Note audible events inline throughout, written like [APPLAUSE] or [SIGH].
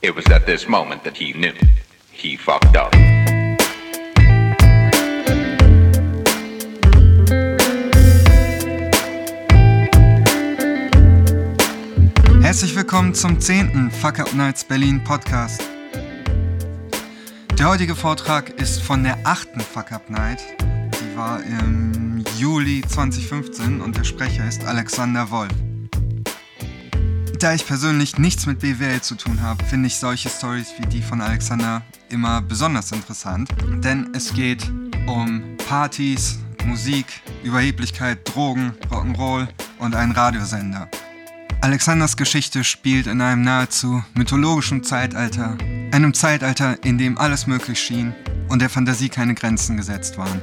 It was at this moment that he knew he fucked up. Herzlich willkommen zum 10. Fuck Up Nights Berlin Podcast. Der heutige Vortrag ist von der 8. Fuck Up Night. Die war im Juli 2015 und der Sprecher ist Alexander Wolf. Da ich persönlich nichts mit BWL zu tun habe, finde ich solche Stories wie die von Alexander immer besonders interessant, denn es geht um Partys, Musik, Überheblichkeit, Drogen, Rock'n'Roll und einen Radiosender. Alexanders Geschichte spielt in einem nahezu mythologischen Zeitalter, einem Zeitalter, in dem alles möglich schien und der Fantasie keine Grenzen gesetzt waren.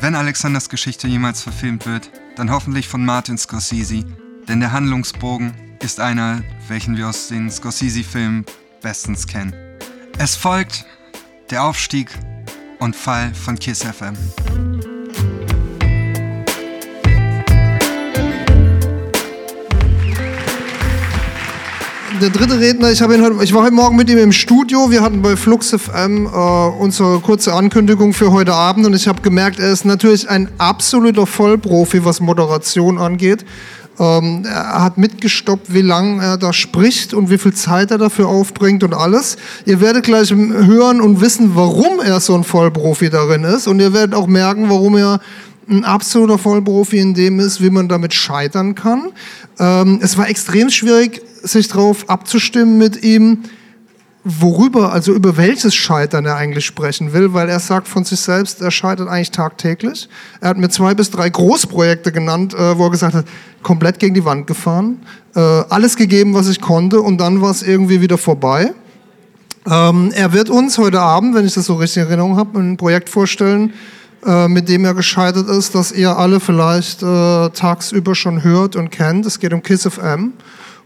Wenn Alexanders Geschichte jemals verfilmt wird, dann hoffentlich von Martin Scorsese, denn der Handlungsbogen ist einer, welchen wir aus den Scorsese-Filmen bestens kennen. Es folgt der Aufstieg und Fall von Kiss FM. der dritte Redner, ich, ihn heute, ich war heute Morgen mit ihm im Studio. Wir hatten bei Flux FM äh, unsere kurze Ankündigung für heute Abend und ich habe gemerkt, er ist natürlich ein absoluter Vollprofi, was Moderation angeht. Ähm, er hat mitgestoppt, wie lange er da spricht und wie viel Zeit er dafür aufbringt und alles. Ihr werdet gleich hören und wissen, warum er so ein Vollprofi darin ist. Und ihr werdet auch merken, warum er ein absoluter Vollprofi in dem ist, wie man damit scheitern kann. Ähm, es war extrem schwierig, sich darauf abzustimmen mit ihm, worüber, also über welches Scheitern er eigentlich sprechen will, weil er sagt von sich selbst, er scheitert eigentlich tagtäglich. Er hat mir zwei bis drei Großprojekte genannt, äh, wo er gesagt hat, komplett gegen die Wand gefahren, äh, alles gegeben, was ich konnte und dann war es irgendwie wieder vorbei. Ähm, er wird uns heute Abend, wenn ich das so richtig in Erinnerung habe, ein Projekt vorstellen, äh, mit dem er gescheitert ist, das ihr alle vielleicht äh, tagsüber schon hört und kennt. Es geht um Kiss FM.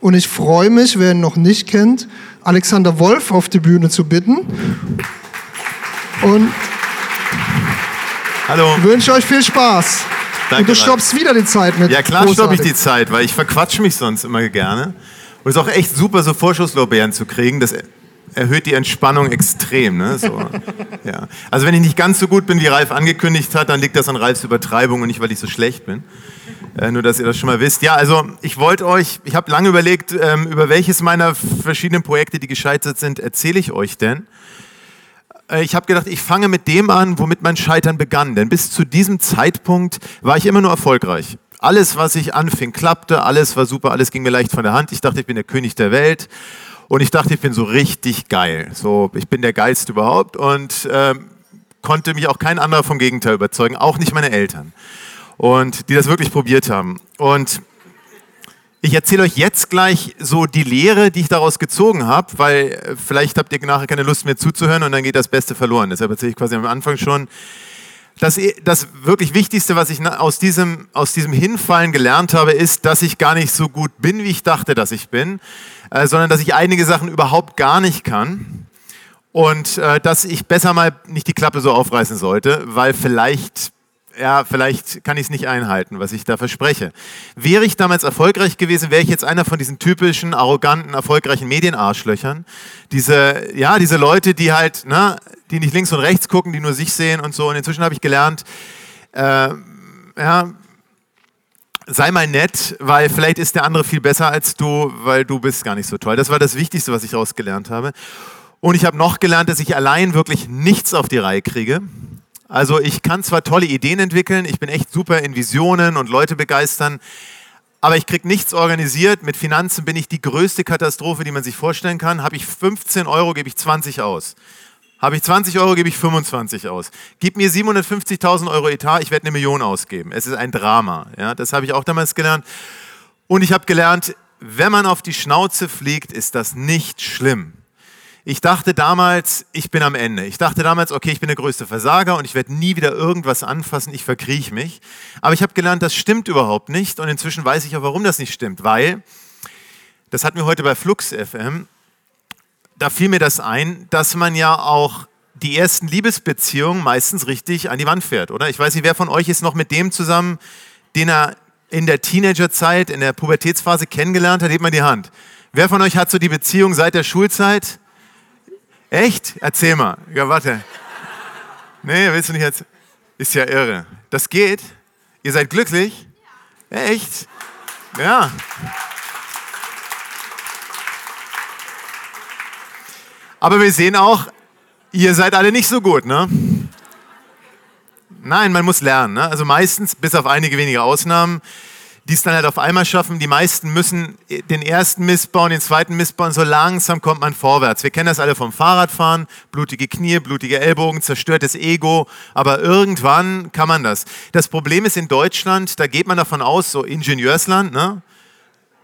Und ich freue mich, wer ihn noch nicht kennt, Alexander Wolf auf die Bühne zu bitten. Und Hallo. wünsche euch viel Spaß. Danke, und du stoppst wieder die Zeit mit. Ja, klar stoppe ich die Zeit, weil ich verquatsche mich sonst immer gerne. Und es ist auch echt super, so Vorschusslorbeeren zu kriegen. Das erhöht die Entspannung extrem. Ne? So, [LAUGHS] ja. Also wenn ich nicht ganz so gut bin, wie Ralf angekündigt hat, dann liegt das an Ralfs Übertreibung und nicht, weil ich so schlecht bin. Äh, nur, dass ihr das schon mal wisst. Ja, also ich wollte euch, ich habe lange überlegt, ähm, über welches meiner verschiedenen Projekte, die gescheitert sind, erzähle ich euch denn. Äh, Ich habe gedacht, ich fange mit dem an, womit mein Scheitern begann. Denn bis zu diesem Zeitpunkt war ich immer nur erfolgreich. Alles, was ich anfing, klappte, alles war super, alles ging mir leicht von der Hand. Ich dachte, ich bin der König der Welt. Und ich dachte, ich bin so richtig geil. So, ich bin der geilste überhaupt und ähm, konnte mich auch kein anderer vom Gegenteil überzeugen, auch nicht meine Eltern. Und die das wirklich probiert haben. Und ich erzähle euch jetzt gleich so die Lehre, die ich daraus gezogen habe, weil äh, vielleicht habt ihr nachher keine Lust mehr zuzuhören und dann geht das Beste verloren. Deshalb erzähle ich quasi am Anfang schon. Das, das wirklich Wichtigste, was ich aus diesem, aus diesem Hinfallen gelernt habe, ist, dass ich gar nicht so gut bin, wie ich dachte, dass ich bin, äh, sondern dass ich einige Sachen überhaupt gar nicht kann und äh, dass ich besser mal nicht die Klappe so aufreißen sollte, weil vielleicht ja, vielleicht kann ich es nicht einhalten, was ich da verspreche. Wäre ich damals erfolgreich gewesen, wäre ich jetzt einer von diesen typischen, arroganten, erfolgreichen Medienarschlöchern. Diese, ja, diese Leute, die halt, ne, die nicht links und rechts gucken, die nur sich sehen und so. Und inzwischen habe ich gelernt, äh, ja, sei mal nett, weil vielleicht ist der andere viel besser als du, weil du bist gar nicht so toll. Das war das Wichtigste, was ich daraus gelernt habe. Und ich habe noch gelernt, dass ich allein wirklich nichts auf die Reihe kriege. Also ich kann zwar tolle Ideen entwickeln, ich bin echt super in Visionen und Leute begeistern, aber ich kriege nichts organisiert. Mit Finanzen bin ich die größte Katastrophe, die man sich vorstellen kann. Habe ich 15 Euro, gebe ich 20 aus. Habe ich 20 Euro, gebe ich 25 aus. Gib mir 750.000 Euro Etat, ich werde eine Million ausgeben. Es ist ein Drama. Ja, das habe ich auch damals gelernt. Und ich habe gelernt, wenn man auf die Schnauze fliegt, ist das nicht schlimm. Ich dachte damals, ich bin am Ende. Ich dachte damals, okay, ich bin der größte Versager und ich werde nie wieder irgendwas anfassen, ich verkriech mich. Aber ich habe gelernt, das stimmt überhaupt nicht und inzwischen weiß ich auch, warum das nicht stimmt, weil, das hatten wir heute bei Flux FM, da fiel mir das ein, dass man ja auch die ersten Liebesbeziehungen meistens richtig an die Wand fährt, oder? Ich weiß nicht, wer von euch ist noch mit dem zusammen, den er in der Teenagerzeit, in der Pubertätsphase kennengelernt hat, hebt mal die Hand. Wer von euch hat so die Beziehung seit der Schulzeit? Echt? Erzähl mal. Ja, warte. Nee, willst du nicht jetzt? Ist ja irre. Das geht? Ihr seid glücklich? Echt? Ja. Aber wir sehen auch, ihr seid alle nicht so gut, ne? Nein, man muss lernen. Ne? Also meistens, bis auf einige wenige Ausnahmen, die es dann halt auf einmal schaffen. Die meisten müssen den ersten Mist bauen, den zweiten Mist bauen. So langsam kommt man vorwärts. Wir kennen das alle vom Fahrradfahren. Blutige Knie, blutige Ellbogen, zerstörtes Ego. Aber irgendwann kann man das. Das Problem ist in Deutschland, da geht man davon aus, so Ingenieursland, ne?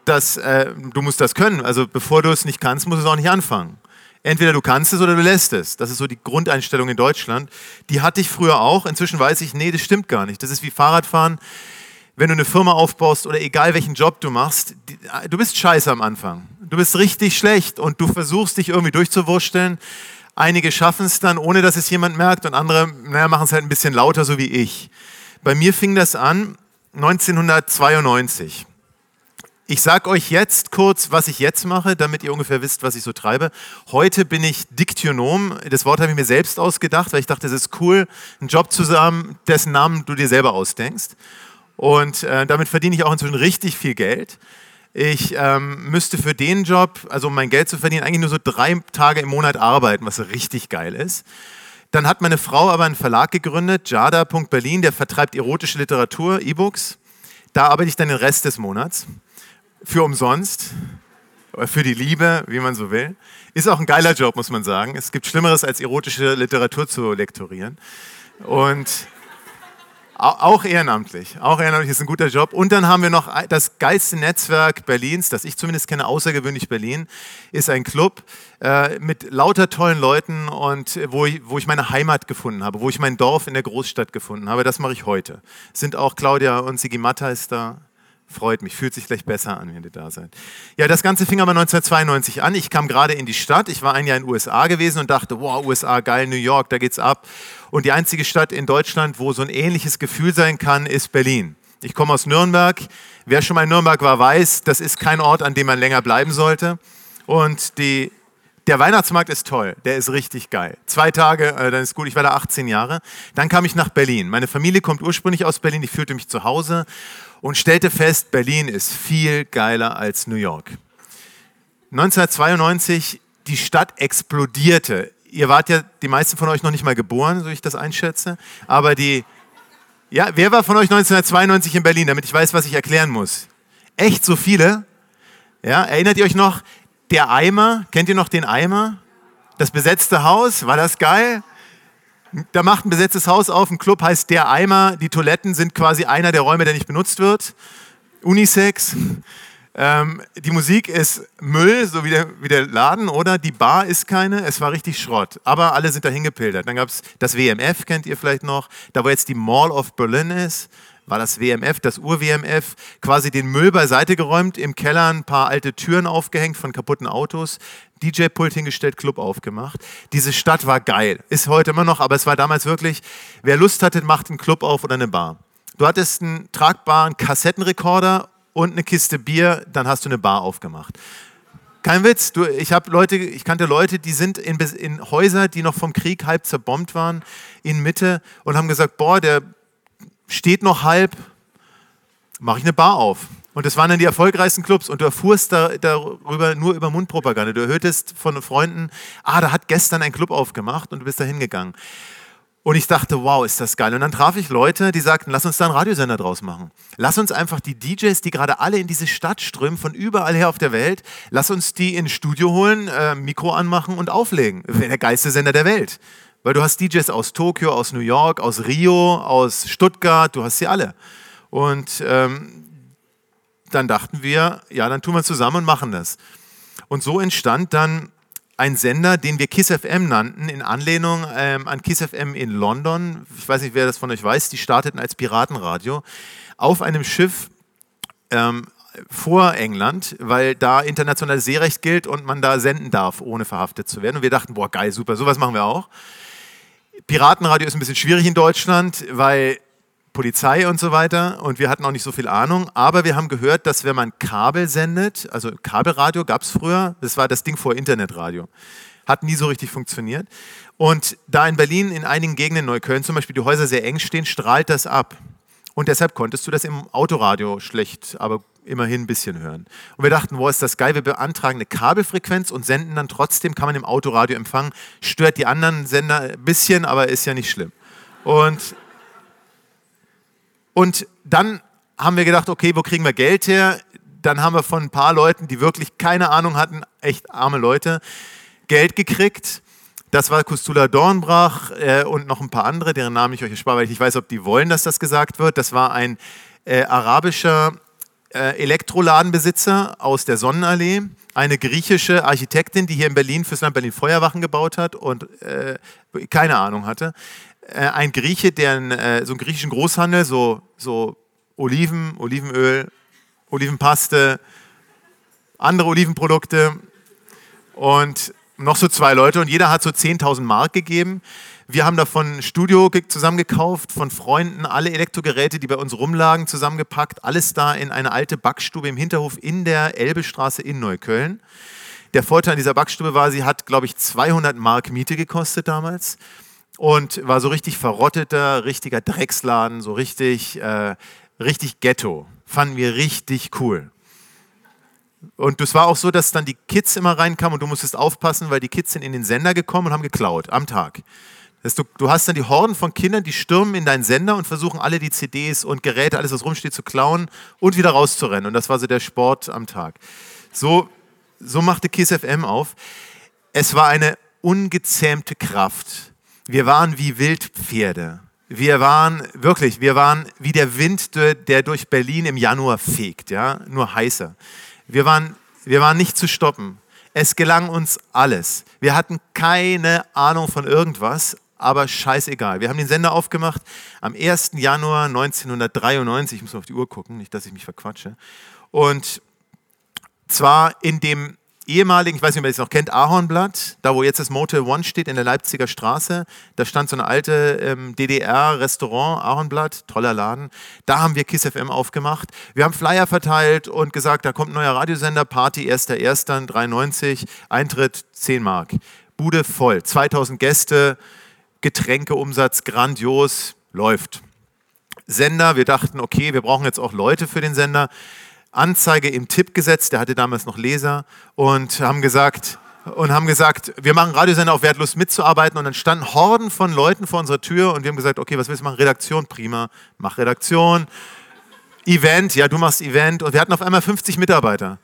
dass äh, du musst das können. Also bevor du es nicht kannst, musst du es auch nicht anfangen. Entweder du kannst es oder du lässt es. Das ist so die Grundeinstellung in Deutschland. Die hatte ich früher auch. Inzwischen weiß ich, nee, das stimmt gar nicht. Das ist wie Fahrradfahren. Wenn du eine Firma aufbaust oder egal welchen Job du machst, du bist scheiße am Anfang. Du bist richtig schlecht und du versuchst dich irgendwie durchzuwursteln. Einige schaffen es dann, ohne dass es jemand merkt und andere naja, machen es halt ein bisschen lauter, so wie ich. Bei mir fing das an 1992. Ich sage euch jetzt kurz, was ich jetzt mache, damit ihr ungefähr wisst, was ich so treibe. Heute bin ich Diktionom. Das Wort habe ich mir selbst ausgedacht, weil ich dachte, es ist cool, einen Job zu haben, dessen Namen du dir selber ausdenkst. Und äh, damit verdiene ich auch inzwischen richtig viel Geld. Ich ähm, müsste für den Job, also um mein Geld zu verdienen, eigentlich nur so drei Tage im Monat arbeiten, was richtig geil ist. Dann hat meine Frau aber einen Verlag gegründet, jada.berlin, der vertreibt erotische Literatur, E-Books. Da arbeite ich dann den Rest des Monats für umsonst, für die Liebe, wie man so will. Ist auch ein geiler Job, muss man sagen. Es gibt Schlimmeres, als erotische Literatur zu lektorieren. Und auch ehrenamtlich. Auch ehrenamtlich ist ein guter Job. Und dann haben wir noch das geilste Netzwerk Berlins, das ich zumindest kenne, außergewöhnlich Berlin, ist ein Club äh, mit lauter tollen Leuten und wo ich, wo ich meine Heimat gefunden habe, wo ich mein Dorf in der Großstadt gefunden habe. Das mache ich heute. Sind auch Claudia und Sigi Matta ist da. Freut mich, fühlt sich gleich besser an, wenn ihr da seid. Ja, das Ganze fing aber 1992 an. Ich kam gerade in die Stadt. Ich war ein Jahr in den USA gewesen und dachte, wow, USA, geil, New York, da geht's ab. Und die einzige Stadt in Deutschland, wo so ein ähnliches Gefühl sein kann, ist Berlin. Ich komme aus Nürnberg. Wer schon mal in Nürnberg war, weiß, das ist kein Ort, an dem man länger bleiben sollte. Und die, der Weihnachtsmarkt ist toll, der ist richtig geil. Zwei Tage, äh, dann ist gut, ich war da 18 Jahre. Dann kam ich nach Berlin. Meine Familie kommt ursprünglich aus Berlin, ich fühlte mich zu Hause und stellte fest, Berlin ist viel geiler als New York. 1992, die Stadt explodierte. Ihr wart ja, die meisten von euch noch nicht mal geboren, so ich das einschätze. Aber die, ja, wer war von euch 1992 in Berlin, damit ich weiß, was ich erklären muss? Echt so viele? Ja, erinnert ihr euch noch, der Eimer, kennt ihr noch den Eimer? Das besetzte Haus, war das geil? Da macht ein besetztes Haus auf, ein Club heißt Der Eimer. Die Toiletten sind quasi einer der Räume, der nicht benutzt wird. Unisex. Ähm, die Musik ist Müll, so wie der, wie der Laden, oder? Die Bar ist keine, es war richtig Schrott. Aber alle sind dahin gepilgert. Dann gab es das WMF, kennt ihr vielleicht noch, da wo jetzt die Mall of Berlin ist war das WMF, das Ur-WMF, quasi den Müll beiseite geräumt, im Keller ein paar alte Türen aufgehängt von kaputten Autos, DJ-Pult hingestellt, Club aufgemacht. Diese Stadt war geil, ist heute immer noch, aber es war damals wirklich, wer Lust hatte, macht einen Club auf oder eine Bar. Du hattest einen tragbaren Kassettenrekorder und eine Kiste Bier, dann hast du eine Bar aufgemacht. Kein Witz, du, ich Leute, ich kannte Leute, die sind in, in Häuser, die noch vom Krieg halb zerbombt waren, in Mitte und haben gesagt, boah, der steht noch halb, mache ich eine Bar auf. Und das waren dann die erfolgreichsten Clubs und du erfuhrst da, darüber nur über Mundpropaganda. Du hörtest von Freunden, ah, da hat gestern ein Club aufgemacht und du bist da hingegangen. Und ich dachte, wow, ist das geil. Und dann traf ich Leute, die sagten, lass uns da einen Radiosender draus machen. Lass uns einfach die DJs, die gerade alle in diese Stadt strömen, von überall her auf der Welt, lass uns die ins Studio holen, äh, Mikro anmachen und auflegen. Wäre der geilste Sender der Welt. Weil du hast DJs aus Tokio, aus New York, aus Rio, aus Stuttgart, du hast sie alle. Und ähm, dann dachten wir, ja, dann tun wir zusammen und machen das. Und so entstand dann ein Sender, den wir Kiss FM nannten, in Anlehnung ähm, an Kiss FM in London. Ich weiß nicht, wer das von euch weiß, die starteten als Piratenradio auf einem Schiff ähm, vor England, weil da internationales Seerecht gilt und man da senden darf, ohne verhaftet zu werden. Und wir dachten, boah, geil, super, sowas machen wir auch. Piratenradio ist ein bisschen schwierig in Deutschland, weil Polizei und so weiter und wir hatten auch nicht so viel Ahnung, aber wir haben gehört, dass wenn man Kabel sendet, also Kabelradio gab es früher, das war das Ding vor Internetradio. Hat nie so richtig funktioniert. Und da in Berlin, in einigen Gegenden, Neukölln zum Beispiel, die Häuser sehr eng stehen, strahlt das ab. Und deshalb konntest du das im Autoradio schlecht, aber immerhin ein bisschen hören. Und wir dachten, wo ist das geil, wir beantragen eine Kabelfrequenz und senden dann trotzdem, kann man im Autoradio empfangen, stört die anderen Sender ein bisschen, aber ist ja nicht schlimm. Und, und dann haben wir gedacht, okay, wo kriegen wir Geld her? Dann haben wir von ein paar Leuten, die wirklich keine Ahnung hatten, echt arme Leute, Geld gekriegt. Das war Kustula Dornbrach äh, und noch ein paar andere, deren Namen ich euch erspare, weil ich nicht weiß, ob die wollen, dass das gesagt wird. Das war ein äh, arabischer Elektroladenbesitzer aus der Sonnenallee, eine griechische Architektin, die hier in Berlin fürs Land Berlin Feuerwachen gebaut hat und äh, keine Ahnung hatte. Äh, ein Grieche, der äh, so einen griechischen Großhandel, so, so Oliven, Olivenöl, Olivenpaste, andere Olivenprodukte und noch so zwei Leute und jeder hat so 10.000 Mark gegeben. Wir haben davon ein Studio zusammengekauft, von Freunden, alle Elektrogeräte, die bei uns rumlagen, zusammengepackt, alles da in eine alte Backstube im Hinterhof in der Elbestraße in Neukölln. Der Vorteil an dieser Backstube war, sie hat, glaube ich, 200 Mark Miete gekostet damals und war so richtig verrotteter, richtiger Drecksladen, so richtig, äh, richtig Ghetto. Fanden wir richtig cool. Und es war auch so, dass dann die Kids immer reinkamen und du musstest aufpassen, weil die Kids sind in den Sender gekommen und haben geklaut am Tag. Du, du, hast dann die Horden von Kindern, die stürmen in deinen Sender und versuchen alle die CDs und Geräte, alles was rumsteht, zu klauen und wieder rauszurennen. Und das war so der Sport am Tag. So, so machte Kiss FM auf. Es war eine ungezähmte Kraft. Wir waren wie Wildpferde. Wir waren wirklich, wir waren wie der Wind, der durch Berlin im Januar fegt, ja, nur heißer. Wir waren, wir waren nicht zu stoppen. Es gelang uns alles. Wir hatten keine Ahnung von irgendwas, aber scheißegal. Wir haben den Sender aufgemacht am 1. Januar 1993. Ich muss auf die Uhr gucken, nicht, dass ich mich verquatsche. Und zwar in dem ehemaligen, ich weiß nicht, ob ihr das noch kennt, Ahornblatt, da wo jetzt das Motel One steht in der Leipziger Straße, da stand so eine alte ähm, DDR-Restaurant, Ahornblatt, toller Laden. Da haben wir KISS FM aufgemacht. Wir haben Flyer verteilt und gesagt, da kommt ein neuer Radiosender, Party 1.1.93, Eintritt 10 Mark. Bude voll, 2000 Gäste, Getränkeumsatz grandios, läuft. Sender, wir dachten, okay, wir brauchen jetzt auch Leute für den Sender. Anzeige im Tipp gesetzt, der hatte damals noch Leser und haben gesagt, und haben gesagt, wir machen Radiosender auf Wertlust mitzuarbeiten und dann standen Horden von Leuten vor unserer Tür und wir haben gesagt, okay, was willst du machen? Redaktion, prima, mach Redaktion. Event, ja, du machst Event und wir hatten auf einmal 50 Mitarbeiter.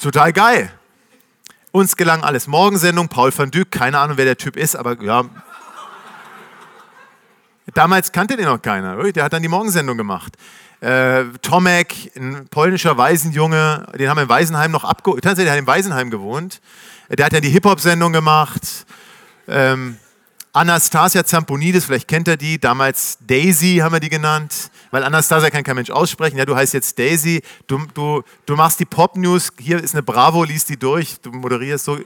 Total geil. Uns gelang alles. Morgensendung, Paul van Dyk, keine Ahnung, wer der Typ ist, aber ja. Damals kannte den noch keiner. Der hat dann die Morgensendung gemacht. Äh, Tomek, ein polnischer Waisenjunge, den haben wir im Waisenheim noch abgeholt. Tatsächlich, der hat im Waisenheim gewohnt. Der hat dann die Hip-Hop-Sendung gemacht. Ähm, Anastasia Zamponidis, vielleicht kennt er die, damals Daisy haben wir die genannt, weil Anastasia kann kein Mensch aussprechen. Ja, du heißt jetzt Daisy, du, du, du machst die Pop-News, hier ist eine Bravo, liest die durch, du moderierst so.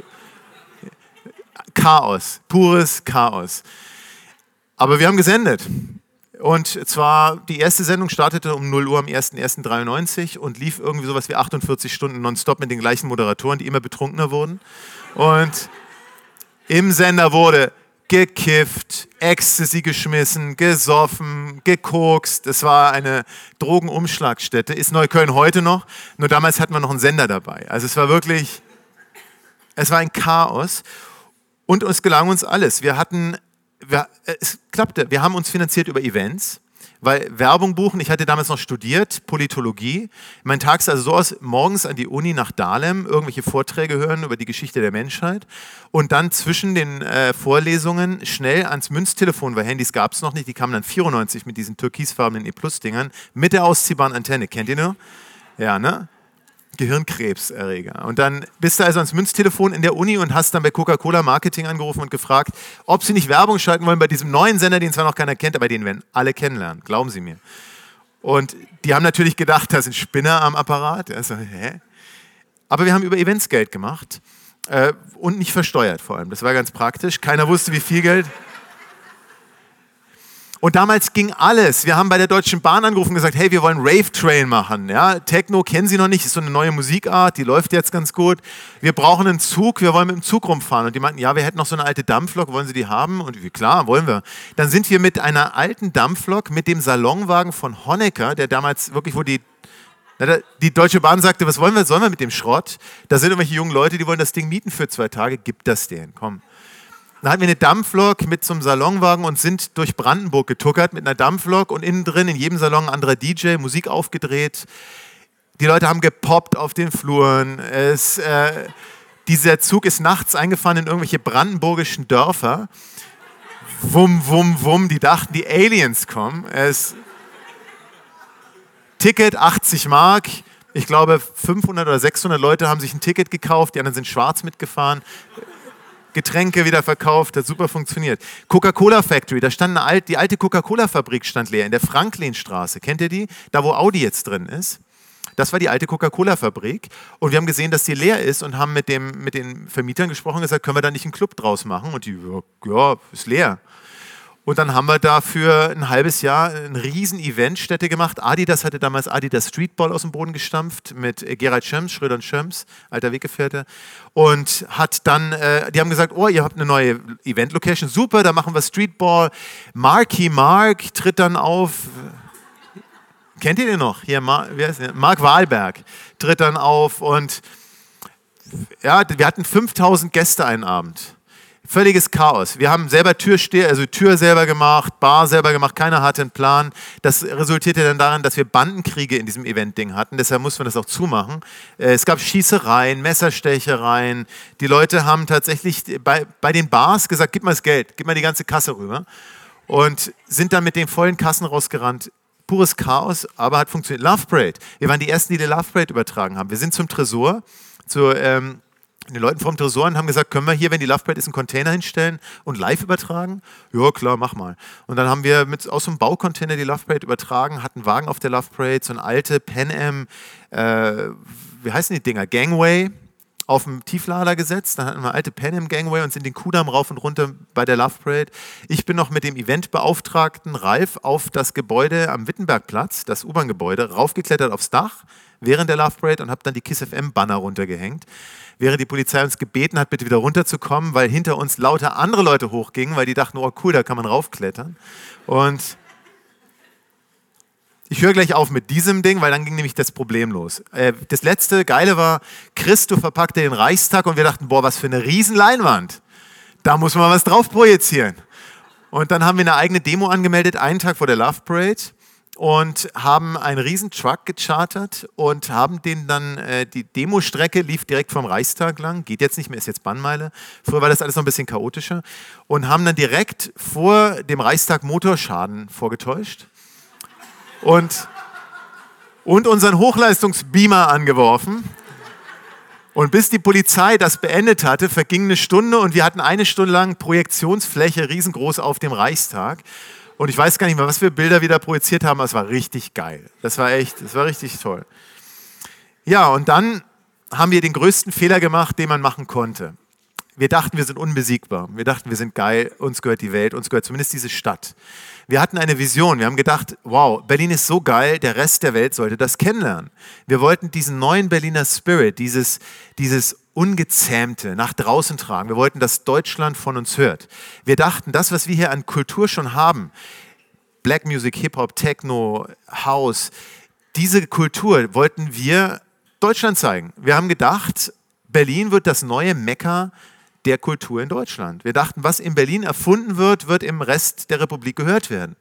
Chaos, pures Chaos. Aber wir haben gesendet. Und zwar, die erste Sendung startete um 0 Uhr am 01.01.93 und lief irgendwie sowas wie 48 Stunden nonstop mit den gleichen Moderatoren, die immer betrunkener wurden. Und im Sender wurde gekifft, Ecstasy geschmissen, gesoffen, gekokst. Das war eine Drogenumschlagstätte. Ist Neukölln heute noch, nur damals hatten wir noch einen Sender dabei. Also es war wirklich, es war ein Chaos. Und es gelang uns alles. Wir hatten wir, äh, es klappte. Wir haben uns finanziert über Events, weil Werbung buchen, ich hatte damals noch studiert, Politologie. Mein Tag sah also so aus, morgens an die Uni nach Dahlem, irgendwelche Vorträge hören über die Geschichte der Menschheit und dann zwischen den äh, Vorlesungen schnell ans Münztelefon, weil Handys gab es noch nicht, die kamen dann 94 mit diesen türkisfarbenen E-Plus-Dingern, mit der ausziehbaren Antenne. Kennt ihr nur? Ja, ne? Gehirnkrebserreger. Und dann bist du also ans Münztelefon in der Uni und hast dann bei Coca-Cola Marketing angerufen und gefragt, ob sie nicht Werbung schalten wollen bei diesem neuen Sender, den zwar noch keiner kennt, aber den werden alle kennenlernen, glauben Sie mir. Und die haben natürlich gedacht, da sind Spinner am Apparat. Also, hä? Aber wir haben über Events Geld gemacht äh, und nicht versteuert vor allem. Das war ganz praktisch. Keiner wusste, wie viel Geld. Und damals ging alles. Wir haben bei der Deutschen Bahn angerufen und gesagt, hey, wir wollen Rave Train machen. Ja, Techno kennen Sie noch nicht, ist so eine neue Musikart, die läuft jetzt ganz gut. Wir brauchen einen Zug, wir wollen mit dem Zug rumfahren. Und die meinten, ja, wir hätten noch so eine alte Dampflok, wollen Sie die haben? Und wir, klar, wollen wir. Dann sind wir mit einer alten Dampflok, mit dem Salonwagen von Honecker, der damals wirklich, wo die die Deutsche Bahn sagte, was wollen wir, sollen wir mit dem Schrott? Da sind irgendwelche jungen Leute, die wollen das Ding mieten für zwei Tage, gib das denen, komm. Dann hatten wir eine Dampflok mit einem Salonwagen und sind durch Brandenburg getuckert mit einer Dampflok und innen drin in jedem Salon ein anderer DJ, Musik aufgedreht. Die Leute haben gepoppt auf den Fluren. Es, äh, dieser Zug ist nachts eingefahren in irgendwelche brandenburgischen Dörfer. Wum, wum, wum. Die dachten, die Aliens kommen. Es, Ticket 80 Mark. Ich glaube, 500 oder 600 Leute haben sich ein Ticket gekauft. Die anderen sind schwarz mitgefahren. Getränke wieder verkauft, hat super funktioniert. Coca-Cola Factory, da stand eine alte, die alte Coca-Cola-Fabrik stand leer in der Franklinstraße. Kennt ihr die? Da, wo Audi jetzt drin ist. Das war die alte Coca-Cola-Fabrik. Und wir haben gesehen, dass die leer ist und haben mit, dem, mit den Vermietern gesprochen und gesagt, können wir da nicht einen Club draus machen? Und die, ja, ist leer. Und dann haben wir dafür ein halbes Jahr ein riesen Eventstätte gemacht. Adidas hatte damals Adidas Streetball aus dem Boden gestampft mit Gerald Schöms, Schröder und Schöms, alter Weggefährte. Und hat dann, äh, die haben gesagt, oh, ihr habt eine neue Event-Location, super, da machen wir Streetball. Marky Mark tritt dann auf. Kennt ihr den noch? Hier, Mar? Mark Wahlberg tritt dann auf und ja, wir hatten 5000 Gäste einen Abend. Völliges Chaos. Wir haben selber Türsteher, also Tür selber gemacht, Bar selber gemacht, keiner hatte einen Plan. Das resultierte dann daran, dass wir Bandenkriege in diesem Event-Ding hatten. Deshalb mussten wir das auch zumachen. Äh, es gab Schießereien, Messerstechereien. Die Leute haben tatsächlich bei, bei den Bars gesagt, gib mal das Geld, gib mal die ganze Kasse rüber. Und sind dann mit den vollen Kassen rausgerannt. Pures Chaos, aber hat funktioniert. Love Parade. Wir waren die Ersten, die die Love Parade übertragen haben. Wir sind zum Tresor, zur... Ähm, den Leuten vom Tresor und haben gesagt, können wir hier, wenn die Love Parade ist, einen Container hinstellen und live übertragen? Ja, klar, mach mal. Und dann haben wir mit, aus so einem Baucontainer die Love Parade übertragen, hatten Wagen auf der Love Parade, so ein alte Pan Am, äh, wie heißen die Dinger? Gangway auf dem Tieflader gesetzt, dann hatten wir alte Pan Am Gangway und sind den Kudamm rauf und runter bei der Love Parade. Ich bin noch mit dem Eventbeauftragten Ralf auf das Gebäude am Wittenbergplatz, das U-Bahn-Gebäude, raufgeklettert aufs Dach während der Love Parade und habe dann die KISS FM Banner runtergehängt während die Polizei uns gebeten hat, bitte wieder runterzukommen, weil hinter uns lauter andere Leute hochgingen, weil die dachten, oh cool, da kann man raufklettern. Und ich höre gleich auf mit diesem Ding, weil dann ging nämlich das Problem los. Äh, das letzte Geile war, Christo verpackte den Reichstag und wir dachten, boah, was für eine Riesenleinwand. Da muss man was drauf projizieren. Und dann haben wir eine eigene Demo angemeldet, einen Tag vor der Love Parade und haben einen riesen Truck gechartert und haben den dann, äh, die Demostrecke lief direkt vom Reichstag lang, geht jetzt nicht mehr, ist jetzt Bannmeile. Früher war das alles noch ein bisschen chaotischer und haben dann direkt vor dem Reichstag Motorschaden vorgetäuscht und, und unseren Hochleistungsbeamer angeworfen. Und bis die Polizei das beendet hatte, verging eine Stunde und wir hatten eine Stunde lang Projektionsfläche riesengroß auf dem Reichstag. Und ich weiß gar nicht mehr, was wir Bilder wieder projiziert haben, aber es war richtig geil. Das war echt, das war richtig toll. Ja, und dann haben wir den größten Fehler gemacht, den man machen konnte. Wir dachten, wir sind unbesiegbar. Wir dachten, wir sind geil, uns gehört die Welt, uns gehört zumindest diese Stadt. Wir hatten eine Vision. Wir haben gedacht, wow, Berlin ist so geil, der Rest der Welt sollte das kennenlernen. Wir wollten diesen neuen Berliner Spirit, dieses, dieses Ungezähmte nach draußen tragen. Wir wollten, dass Deutschland von uns hört. Wir dachten, das, was wir hier an Kultur schon haben, Black Music, Hip-Hop, Techno, House, diese Kultur wollten wir Deutschland zeigen. Wir haben gedacht, Berlin wird das neue Mekka der Kultur in Deutschland. Wir dachten, was in Berlin erfunden wird, wird im Rest der Republik gehört werden.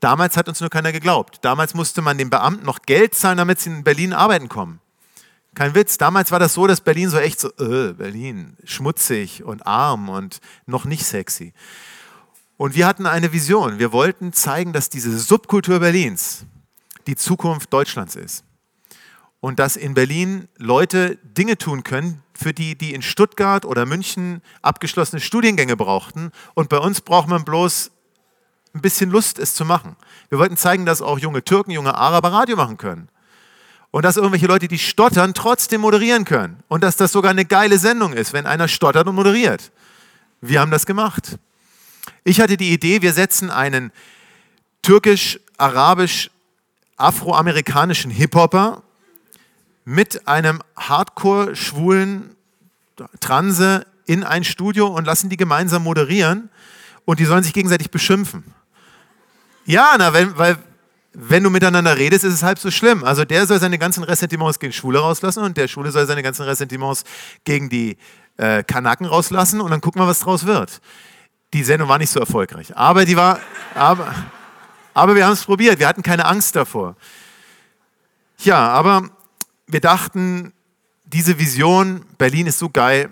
Damals hat uns nur keiner geglaubt. Damals musste man den Beamten noch Geld zahlen, damit sie in Berlin arbeiten kommen. Kein Witz, damals war das so, dass Berlin so echt so, äh, Berlin, schmutzig und arm und noch nicht sexy. Und wir hatten eine Vision. Wir wollten zeigen, dass diese Subkultur Berlins die Zukunft Deutschlands ist. Und dass in Berlin Leute Dinge tun können, für die, die in Stuttgart oder München abgeschlossene Studiengänge brauchten. Und bei uns braucht man bloß ein bisschen Lust, es zu machen. Wir wollten zeigen, dass auch junge Türken, junge Araber Radio machen können. Und dass irgendwelche Leute, die stottern, trotzdem moderieren können. Und dass das sogar eine geile Sendung ist, wenn einer stottert und moderiert. Wir haben das gemacht. Ich hatte die Idee, wir setzen einen türkisch, arabisch, afroamerikanischen Hip-Hopper mit einem Hardcore-schwulen Transe in ein Studio und lassen die gemeinsam moderieren und die sollen sich gegenseitig beschimpfen. Ja, na, wenn, weil wenn du miteinander redest, ist es halb so schlimm. Also der soll seine ganzen Ressentiments gegen Schwule rauslassen und der Schwule soll seine ganzen Ressentiments gegen die äh, Kanaken rauslassen und dann gucken wir, was draus wird. Die Sendung war nicht so erfolgreich, aber die war, aber, aber wir haben es probiert. Wir hatten keine Angst davor. Ja, aber wir dachten, diese Vision, Berlin ist so geil,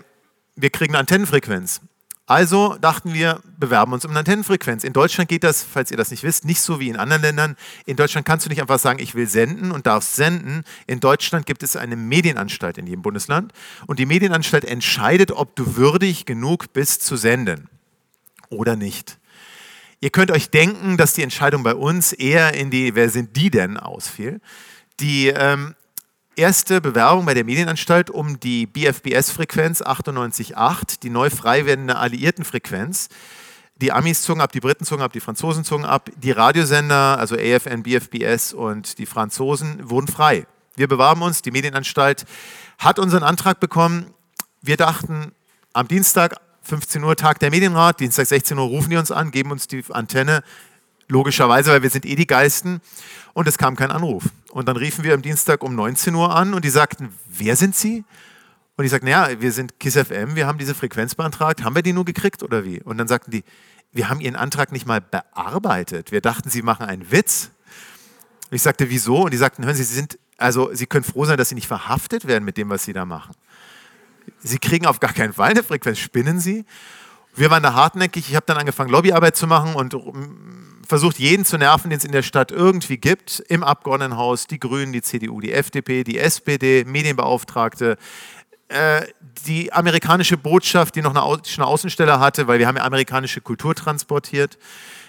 wir kriegen eine Antennenfrequenz. Also dachten wir, bewerben uns um eine Antennenfrequenz. In Deutschland geht das, falls ihr das nicht wisst, nicht so wie in anderen Ländern. In Deutschland kannst du nicht einfach sagen, ich will senden und darfst senden. In Deutschland gibt es eine Medienanstalt in jedem Bundesland und die Medienanstalt entscheidet, ob du würdig genug bist zu senden oder nicht. Ihr könnt euch denken, dass die Entscheidung bei uns eher in die Wer sind die denn ausfiel. Die ähm, erste Bewerbung bei der Medienanstalt um die BFBS-Frequenz 98.8, die neu frei werdende Alliiertenfrequenz. Die Amis zogen ab, die Briten zogen ab, die Franzosen zogen ab. Die Radiosender, also AFN, BFBS und die Franzosen, wurden frei. Wir bewarben uns, die Medienanstalt hat unseren Antrag bekommen. Wir dachten, am Dienstag, 15 Uhr, Tag der Medienrat, Dienstag 16 Uhr rufen die uns an, geben uns die Antenne, logischerweise, weil wir sind eh die Geisten und es kam kein Anruf. Und dann riefen wir am Dienstag um 19 Uhr an und die sagten, wer sind Sie? Und ich sagte, naja, wir sind KISS FM, wir haben diese Frequenz beantragt, haben wir die nur gekriegt oder wie? Und dann sagten die, wir haben Ihren Antrag nicht mal bearbeitet. Wir dachten, Sie machen einen Witz. Und ich sagte, wieso? Und die sagten, hören Sie, Sie sind, also Sie können froh sein, dass Sie nicht verhaftet werden mit dem, was Sie da machen. Sie kriegen auf gar keinen Fall eine Frequenz. Spinnen Sie? Wir waren da hartnäckig. Ich habe dann angefangen, Lobbyarbeit zu machen und versucht, jeden zu nerven, den es in der Stadt irgendwie gibt. Im Abgeordnetenhaus, die Grünen, die CDU, die FDP, die SPD, Medienbeauftragte, äh, die amerikanische Botschaft, die noch eine, eine Außenstelle hatte, weil wir haben ja amerikanische Kultur transportiert.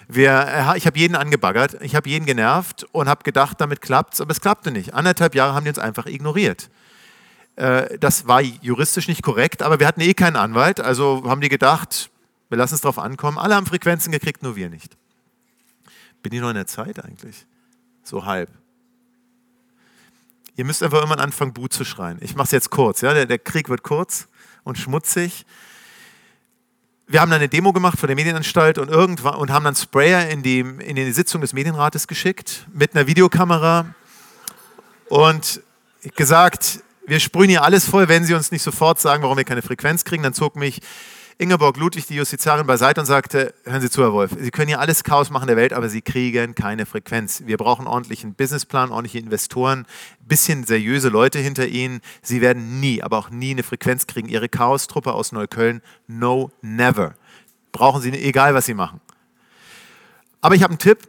Wir, äh, ich habe jeden angebaggert, ich habe jeden genervt und habe gedacht, damit klappt es, aber es klappte nicht. Anderthalb Jahre haben die uns einfach ignoriert. Äh, das war juristisch nicht korrekt, aber wir hatten eh keinen Anwalt, also haben die gedacht, wir lassen es drauf ankommen. Alle haben Frequenzen gekriegt, nur wir nicht. Bin ich noch in der Zeit eigentlich? So halb. Ihr müsst einfach irgendwann anfangen, Bu zu schreien. Ich mache es jetzt kurz. Ja? Der, der, Krieg wird kurz und schmutzig. Wir haben dann eine Demo gemacht vor der Medienanstalt und, irgendwann, und haben dann Sprayer in die, in die Sitzung des Medienrates geschickt mit einer Videokamera und gesagt, wir sprühen hier alles voll, wenn Sie uns nicht sofort sagen, warum wir keine Frequenz kriegen. Dann zog mich Ingeborg Ludwig, die Justiziarin, beiseite und sagte, hören Sie zu, Herr Wolf, Sie können hier alles Chaos machen der Welt, aber Sie kriegen keine Frequenz. Wir brauchen ordentlichen Businessplan, ordentliche Investoren, bisschen seriöse Leute hinter Ihnen. Sie werden nie, aber auch nie eine Frequenz kriegen. Ihre Chaos-Truppe aus Neukölln, no, never. Brauchen Sie, egal was Sie machen. Aber ich habe einen Tipp,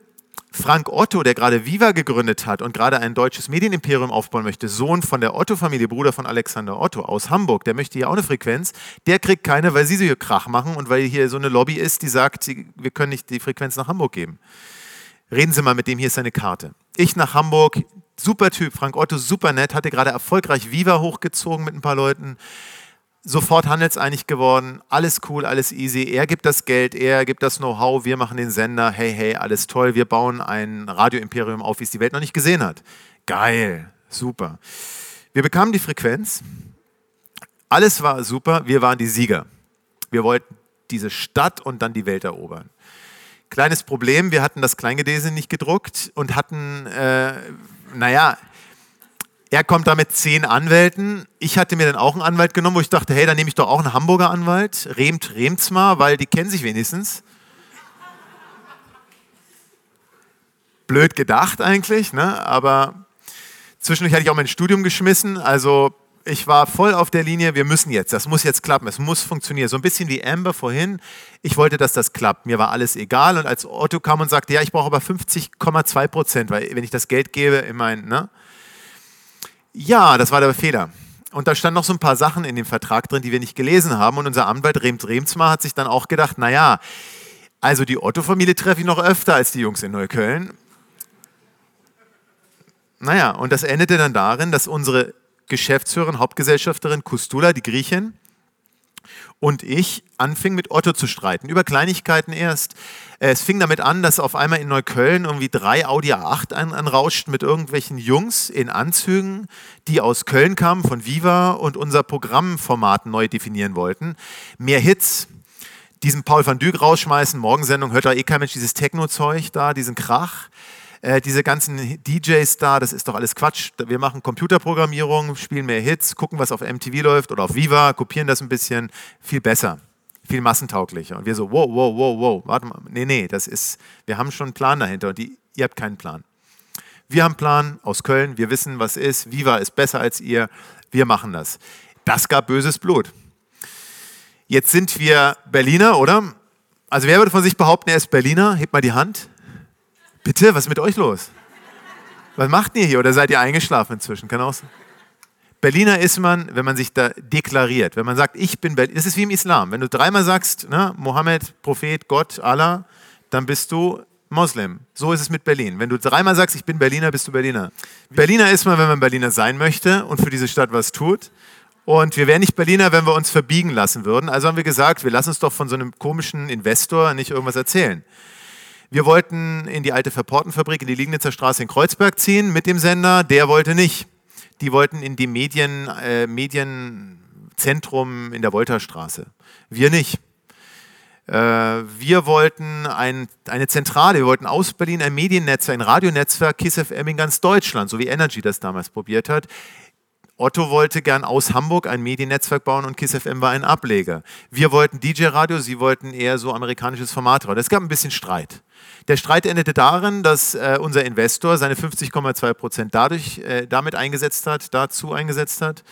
Frank Otto, der gerade Viva gegründet hat und gerade ein deutsches Medienimperium aufbauen möchte, Sohn von der Otto-Familie, Bruder von Alexander Otto aus Hamburg, der möchte hier auch eine Frequenz. Der kriegt keine, weil sie so hier Krach machen und weil hier so eine Lobby ist, die sagt, wir können nicht die Frequenz nach Hamburg geben. Reden Sie mal mit dem, hier ist seine Karte. Ich nach Hamburg, super Typ, Frank Otto, super nett, hatte gerade erfolgreich Viva hochgezogen mit ein paar Leuten sofort handelseinig geworden, alles cool, alles easy. Er gibt das Geld, er gibt das Know-how, wir machen den Sender, hey, hey, alles toll, wir bauen ein Radioimperium auf, wie es die Welt noch nicht gesehen hat. Geil, super. Wir bekamen die Frequenz, alles war super, wir waren die Sieger. Wir wollten diese Stadt und dann die Welt erobern. Kleines Problem, wir hatten das Kleingedese nicht gedruckt und hatten, äh, naja, er kommt da mit zehn Anwälten. Ich hatte mir dann auch einen Anwalt genommen, wo ich dachte, hey, dann nehme ich doch auch einen Hamburger Anwalt. Remt, remt's mal, weil die kennen sich wenigstens. Blöd gedacht eigentlich, ne? aber zwischendurch hatte ich auch mein Studium geschmissen. Also ich war voll auf der Linie, wir müssen jetzt, das muss jetzt klappen, es muss funktionieren. So ein bisschen wie Amber vorhin. Ich wollte, dass das klappt. Mir war alles egal. Und als Otto kam und sagte, ja, ich brauche aber 50,2 Prozent, weil wenn ich das Geld gebe, in mein, ne? Ja, das war der Fehler. Und da standen noch so ein paar Sachen in dem Vertrag drin, die wir nicht gelesen haben. Und unser Anwalt Rems Remsmar hat sich dann auch gedacht, naja, also die Otto-Familie treffe ich noch öfter als die Jungs in Neukölln. Naja, und das endete dann darin, dass unsere Geschäftsführerin, Hauptgesellschafterin Kustula, die Griechin, und ich anfing mit Otto zu streiten, über Kleinigkeiten erst. Es fing damit an, dass auf einmal in Neukölln irgendwie drei Audi A8 an, anrauschten mit irgendwelchen Jungs in Anzügen, die aus Köln kamen, von Viva und unser Programmformat neu definieren wollten. Mehr Hits, diesen Paul van Dyk rausschmeißen, Morgensendung, hört da eh kein Mensch dieses Techno-Zeug da, diesen Krach. Äh, diese ganzen DJs da, das ist doch alles Quatsch. Wir machen Computerprogrammierung, spielen mehr Hits, gucken, was auf MTV läuft oder auf Viva, kopieren das ein bisschen, viel besser, viel massentauglicher. Und wir so, wow, wow, wow, wow, warte mal, nee, nee, das ist, wir haben schon einen Plan dahinter und die, ihr habt keinen Plan. Wir haben einen Plan aus Köln, wir wissen, was ist, Viva ist besser als ihr, wir machen das. Das gab böses Blut. Jetzt sind wir Berliner, oder? Also wer würde von sich behaupten, er ist Berliner? Hebt mal die Hand. Bitte, was ist mit euch los? Was macht ihr hier? Oder seid ihr eingeschlafen inzwischen? Kann auch sein. Berliner ist man, wenn man sich da deklariert. Wenn man sagt, ich bin Berliner. Das ist wie im Islam. Wenn du dreimal sagst, ne, Mohammed, Prophet, Gott, Allah, dann bist du Moslem. So ist es mit Berlin. Wenn du dreimal sagst, ich bin Berliner, bist du Berliner. Berliner ist man, wenn man Berliner sein möchte und für diese Stadt was tut. Und wir wären nicht Berliner, wenn wir uns verbiegen lassen würden. Also haben wir gesagt, wir lassen uns doch von so einem komischen Investor nicht irgendwas erzählen. Wir wollten in die alte Verportenfabrik in die Liegnitzer Straße in Kreuzberg ziehen mit dem Sender, der wollte nicht. Die wollten in die Medien, äh, Medienzentrum in der Wolterstraße. Wir nicht. Äh, wir wollten ein, eine Zentrale, wir wollten aus Berlin ein Mediennetzwerk, ein Radionetzwerk, KISS FM in ganz Deutschland, so wie Energy das damals probiert hat. Otto wollte gern aus Hamburg ein Mediennetzwerk bauen und KISS FM war ein Ableger. Wir wollten DJ-Radio, sie wollten eher so amerikanisches Formatradio. Es gab ein bisschen Streit. Der Streit endete darin, dass äh, unser Investor seine 50,2 Prozent dadurch, äh, damit eingesetzt hat, dazu eingesetzt hat,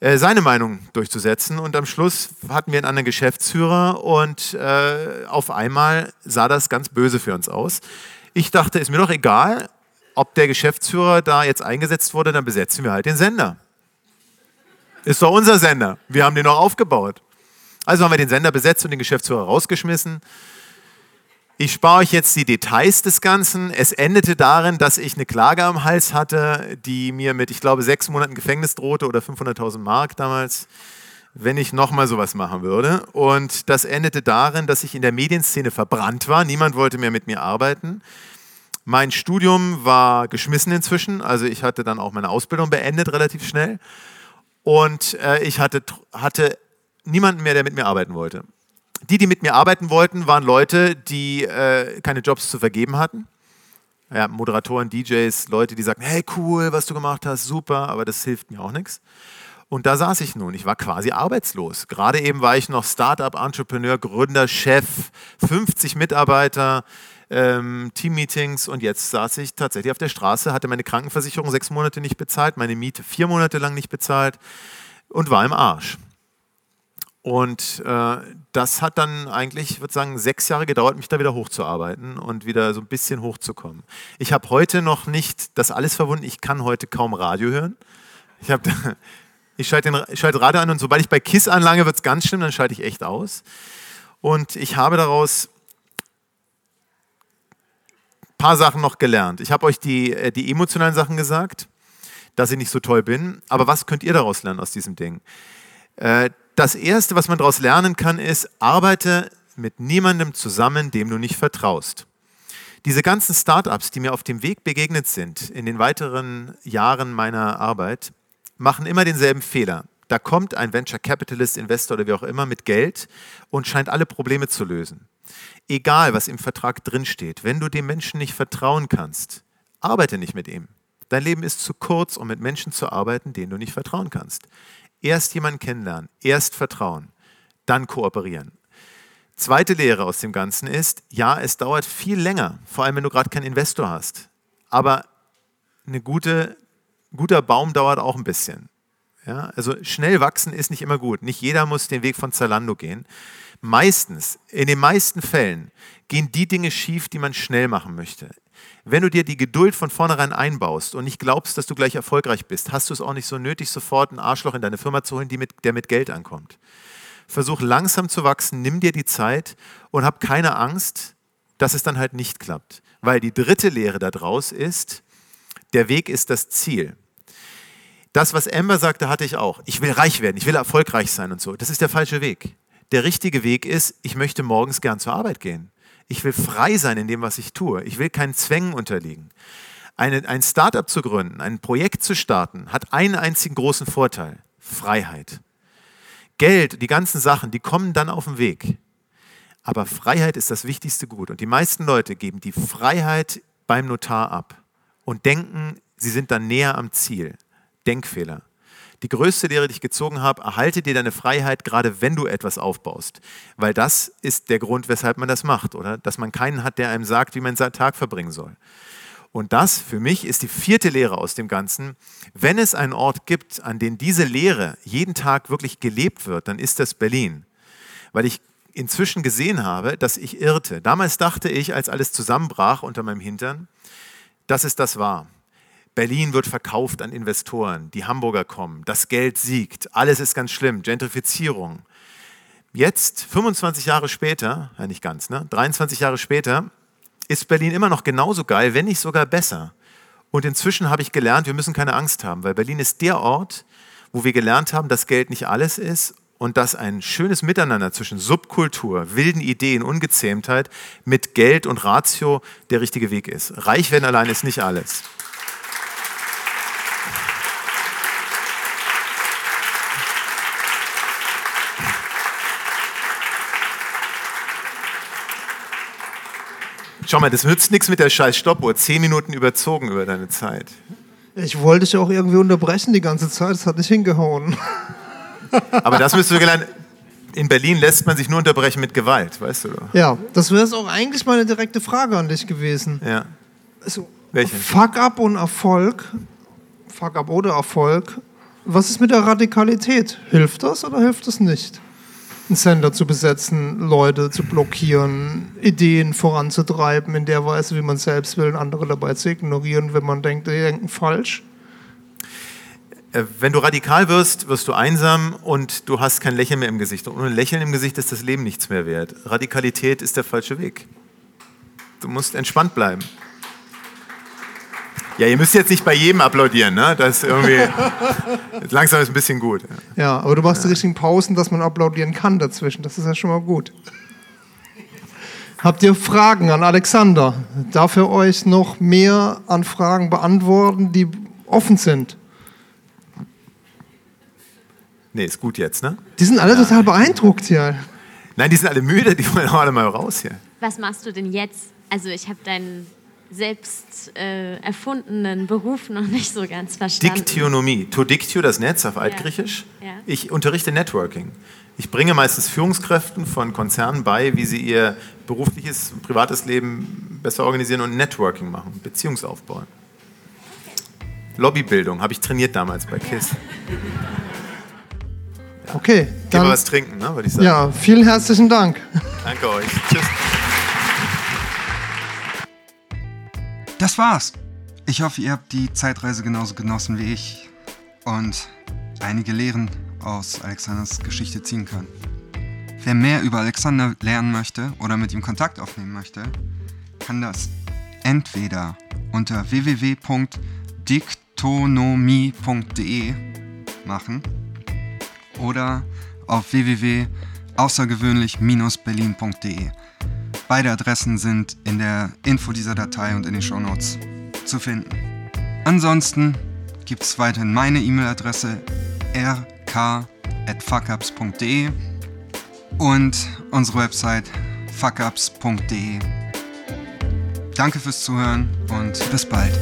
äh, seine Meinung durchzusetzen. Und am Schluss hatten wir einen anderen Geschäftsführer und äh, auf einmal sah das ganz böse für uns aus. Ich dachte, ist mir doch egal, ob der Geschäftsführer da jetzt eingesetzt wurde, dann besetzen wir halt den Sender. Ist doch unser Sender. Wir haben den noch aufgebaut. Also haben wir den Sender besetzt und den Geschäftsführer rausgeschmissen. Ich spare euch jetzt die Details des Ganzen. Es endete darin, dass ich eine Klage am Hals hatte, die mir mit, ich glaube, sechs Monaten Gefängnis drohte oder 500.000 Mark damals, wenn ich nochmal sowas machen würde. Und das endete darin, dass ich in der Medienszene verbrannt war. Niemand wollte mehr mit mir arbeiten. Mein Studium war geschmissen inzwischen, also ich hatte dann auch meine Ausbildung beendet relativ schnell. Und äh, ich hatte, hatte niemanden mehr, der mit mir arbeiten wollte. Die, die mit mir arbeiten wollten, waren Leute, die äh, keine Jobs zu vergeben hatten. Ja, Moderatoren, DJs, Leute, die sagten, hey cool, was du gemacht hast, super, aber das hilft mir auch nichts. Und da saß ich nun. Ich war quasi arbeitslos. Gerade eben war ich noch Startup-Entrepreneur, Gründer, Chef, 50 Mitarbeiter, ähm, Teammeetings und jetzt saß ich tatsächlich auf der Straße, hatte meine Krankenversicherung sechs Monate nicht bezahlt, meine Miete vier Monate lang nicht bezahlt und war im Arsch. Und äh, das hat dann eigentlich, ich würde sagen, sechs Jahre gedauert, mich da wieder hochzuarbeiten und wieder so ein bisschen hochzukommen. Ich habe heute noch nicht das alles verwunden. Ich kann heute kaum Radio hören. Ich, [LAUGHS] ich schalte, schalte Radio an und sobald ich bei KISS anlange, wird es ganz schlimm, dann schalte ich echt aus. Und ich habe daraus paar Sachen noch gelernt. Ich habe euch die, äh, die emotionalen Sachen gesagt, dass ich nicht so toll bin. Aber was könnt ihr daraus lernen aus diesem Ding? Äh, das Erste, was man daraus lernen kann, ist, arbeite mit niemandem zusammen, dem du nicht vertraust. Diese ganzen Startups, die mir auf dem Weg begegnet sind in den weiteren Jahren meiner Arbeit, machen immer denselben Fehler. Da kommt ein Venture Capitalist, Investor oder wie auch immer mit Geld und scheint alle Probleme zu lösen. Egal, was im Vertrag drinsteht, wenn du dem Menschen nicht vertrauen kannst, arbeite nicht mit ihm. Dein Leben ist zu kurz, um mit Menschen zu arbeiten, denen du nicht vertrauen kannst. Erst jemanden kennenlernen, erst vertrauen, dann kooperieren. Zweite Lehre aus dem Ganzen ist, ja, es dauert viel länger, vor allem wenn du gerade keinen Investor hast. Aber ein gute, guter Baum dauert auch ein bisschen. Ja, also schnell wachsen ist nicht immer gut. Nicht jeder muss den Weg von Zalando gehen. Meistens, in den meisten Fällen, gehen die Dinge schief, die man schnell machen möchte. Wenn du dir die Geduld von vornherein einbaust und nicht glaubst, dass du gleich erfolgreich bist, hast du es auch nicht so nötig, sofort ein Arschloch in deine Firma zu holen, mit, der mit Geld ankommt. Versuch langsam zu wachsen, nimm dir die Zeit und hab keine Angst, dass es dann halt nicht klappt. Weil die dritte Lehre daraus ist, der Weg ist das Ziel. Das, was Amber sagte, hatte ich auch. Ich will reich werden, ich will erfolgreich sein und so. Das ist der falsche Weg. der richtige Weg ist, ich möchte morgens gern zur Arbeit gehen. Ich will frei sein in dem, was ich tue. Ich will keinen Zwängen unterliegen. Eine, ein Startup zu gründen, ein Projekt zu starten, hat einen einzigen großen Vorteil. Freiheit. Geld, die ganzen Sachen, die kommen dann auf den Weg. Aber Freiheit ist das wichtigste Gut. Und die meisten Leute geben die Freiheit beim Notar ab und denken, sie sind dann näher am Ziel. Denkfehler. Die größte Lehre, die ich gezogen habe, erhalte dir deine Freiheit, gerade wenn du etwas aufbaust. Weil das ist der Grund, weshalb man das macht, oder? Dass man keinen hat, der einem sagt, wie man seinen Tag verbringen soll. Und das für mich ist die vierte Lehre aus dem Ganzen. Wenn es einen Ort gibt, an dem diese Lehre jeden Tag wirklich gelebt wird, dann ist das Berlin. Weil ich inzwischen gesehen habe, dass ich irrte. Damals dachte ich, als alles zusammenbrach unter meinem Hintern, dass es das war. Berlin wird verkauft an Investoren, die Hamburger kommen, das Geld siegt, alles ist ganz schlimm, Gentrifizierung. Jetzt, 25 Jahre später, ja nicht ganz, ne, 23 Jahre später, ist Berlin immer noch genauso geil, wenn nicht sogar besser. Und inzwischen habe ich gelernt, wir müssen keine Angst haben, weil Berlin ist der Ort, wo wir gelernt haben, dass Geld nicht alles ist und dass ein schönes Miteinander zwischen Subkultur, wilden Ideen, Ungezähmtheit mit Geld und Ratio der richtige Weg ist. Reich werden allein ist nicht alles. Schau mal, das nützt nichts mit der scheiß Stoppuhr. Zehn Minuten überzogen über deine Zeit. Ich wollte dich auch irgendwie unterbrechen die ganze Zeit, das hat nicht hingehauen. Aber das müsstest du gelernt. In Berlin lässt man sich nur unterbrechen mit Gewalt, weißt du doch. Ja, das wäre auch eigentlich meine direkte Frage an dich gewesen. Ja. Also, Welche? Fuck up und Erfolg, Fuck up oder Erfolg, was ist mit der Radikalität? Hilft das oder hilft das nicht? Einen Sender zu besetzen, Leute zu blockieren, Ideen voranzutreiben in der Weise, wie man selbst will, und andere dabei zu ignorieren, wenn man denkt, die denken falsch. Äh, Wenn du radikal wirst, wirst du einsam und du hast kein Lächeln mehr im Gesicht. Und ohne Lächeln im Gesicht ist das Leben nichts mehr wert. Radikalität ist der falsche Weg. Du musst entspannt bleiben. Ja, ihr müsst jetzt nicht bei jedem applaudieren, ne? Das ist irgendwie. [LAUGHS] langsam ist ein bisschen gut. ja. Ja, aber du machst die richtigen Pausen, dass man applaudieren kann dazwischen. Das ist ja schon mal gut. Habt ihr Fragen an Alexander? Darf er euch noch mehr an Fragen beantworten, die offen sind? Nee, ist gut jetzt, ne? Die sind alle total beeindruckt hier. Nein, die sind alle müde, die wollen auch alle mal raus hier. Was machst du denn jetzt? Also ich habe deinen selbst äh, erfundenen Beruf noch nicht so ganz verstanden. Diktionomie. To dictio, das Netz auf Altgriechisch. Ja. Ich unterrichte Networking. Ich bringe meistens Führungskräften von Konzernen bei, wie sie ihr berufliches, privates Leben besser organisieren und Networking machen, Beziehungsaufbau. Lobbybildung habe ich trainiert damals bei KISS. Okay, Gehen wir dann was trinken, ne, würde ich sagen. ja, vielen herzlichen Dank. Danke euch. Tschüss. Das war's. Ich hoffe, ihr habt die Zeitreise genauso genossen wie ich und einige Lehren aus Alexanders Geschichte ziehen können. Wer mehr über Alexander lernen möchte oder mit ihm Kontakt aufnehmen möchte, kann das entweder unter www.diktonomie.de machen oder auf www.außergewöhnlich-berlin.de. Beide Adressen sind in der Info dieser Datei und in den Shownotes zu finden. Ansonsten gibt es weiterhin meine E-Mail-Adresse rk.fuckups.de und unsere Website fuckups.de. Danke fürs Zuhören und bis bald.